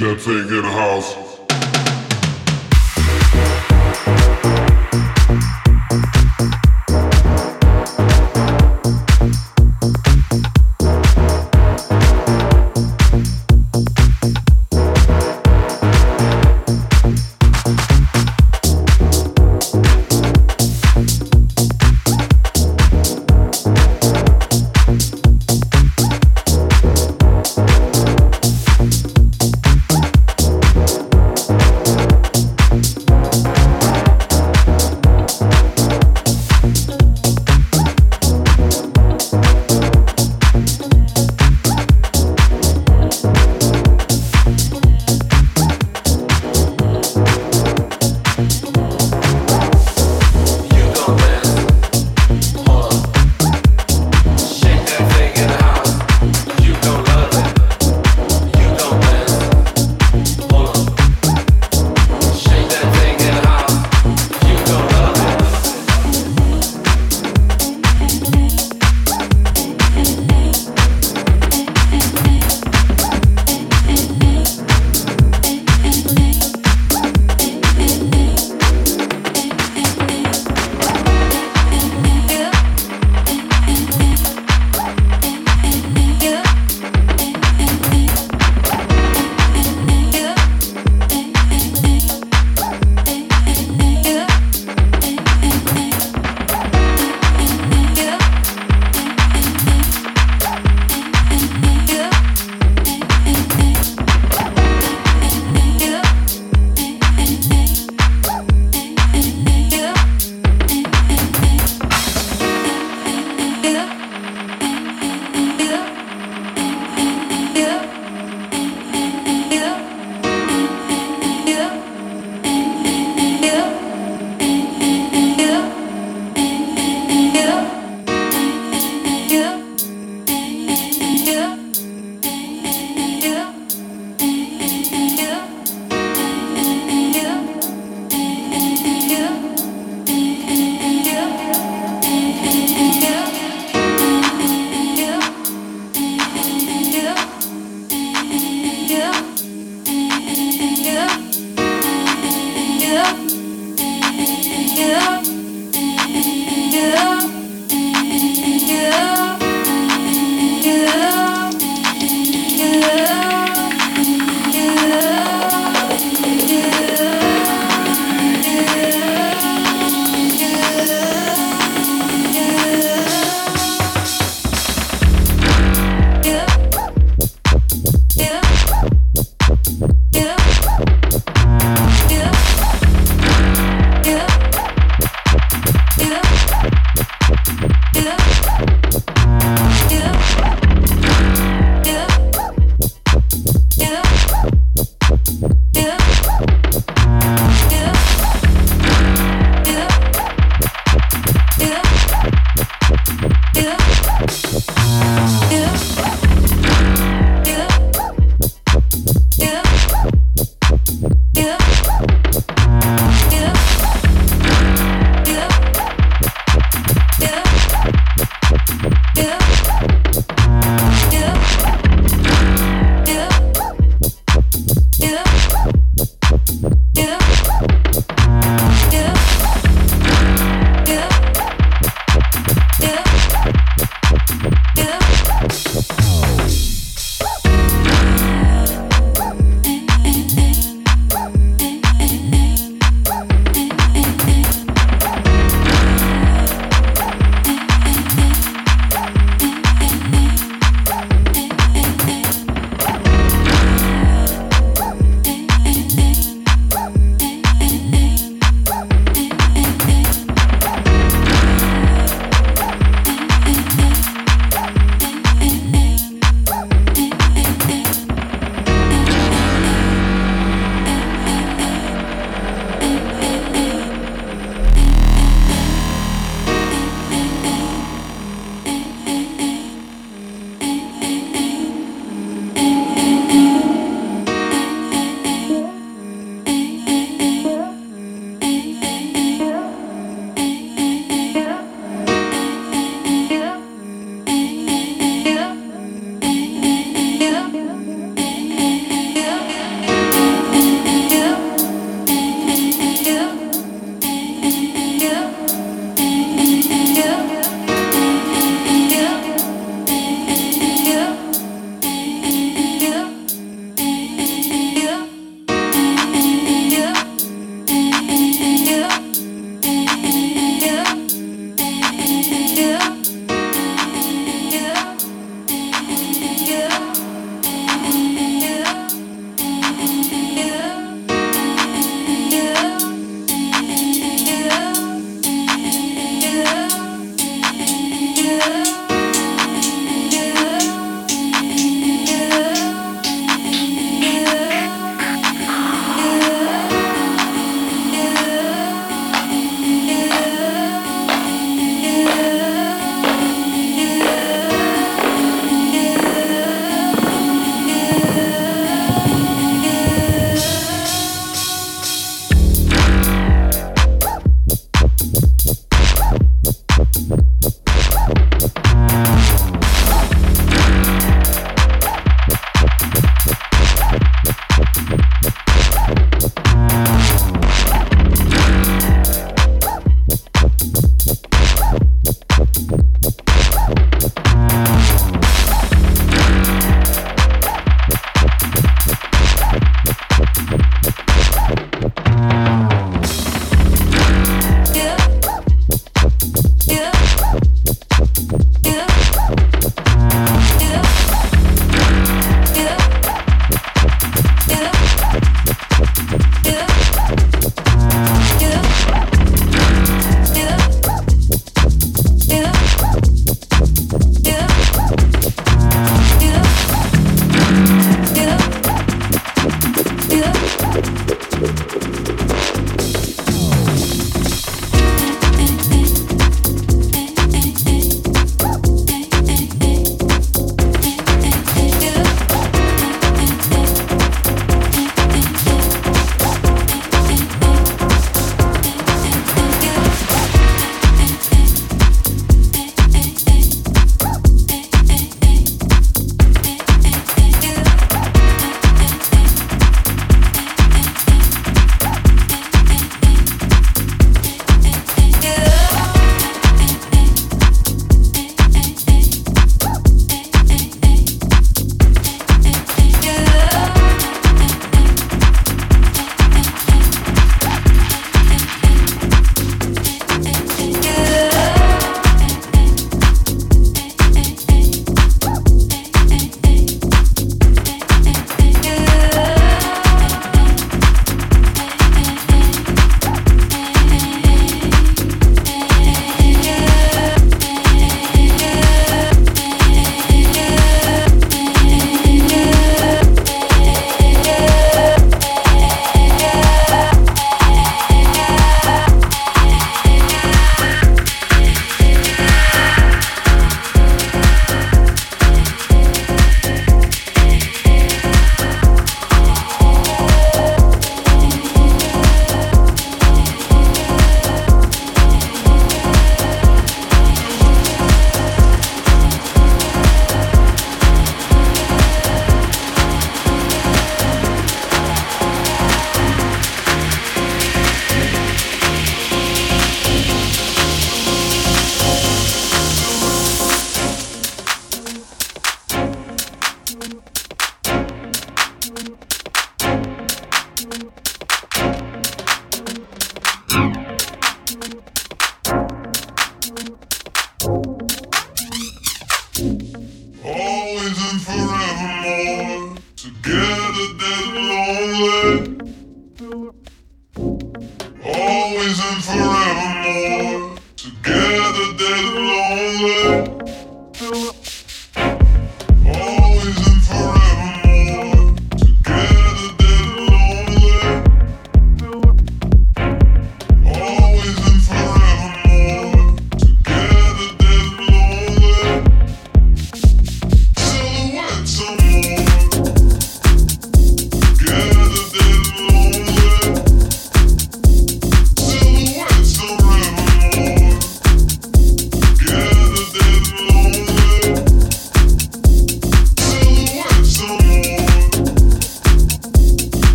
that thing in the house.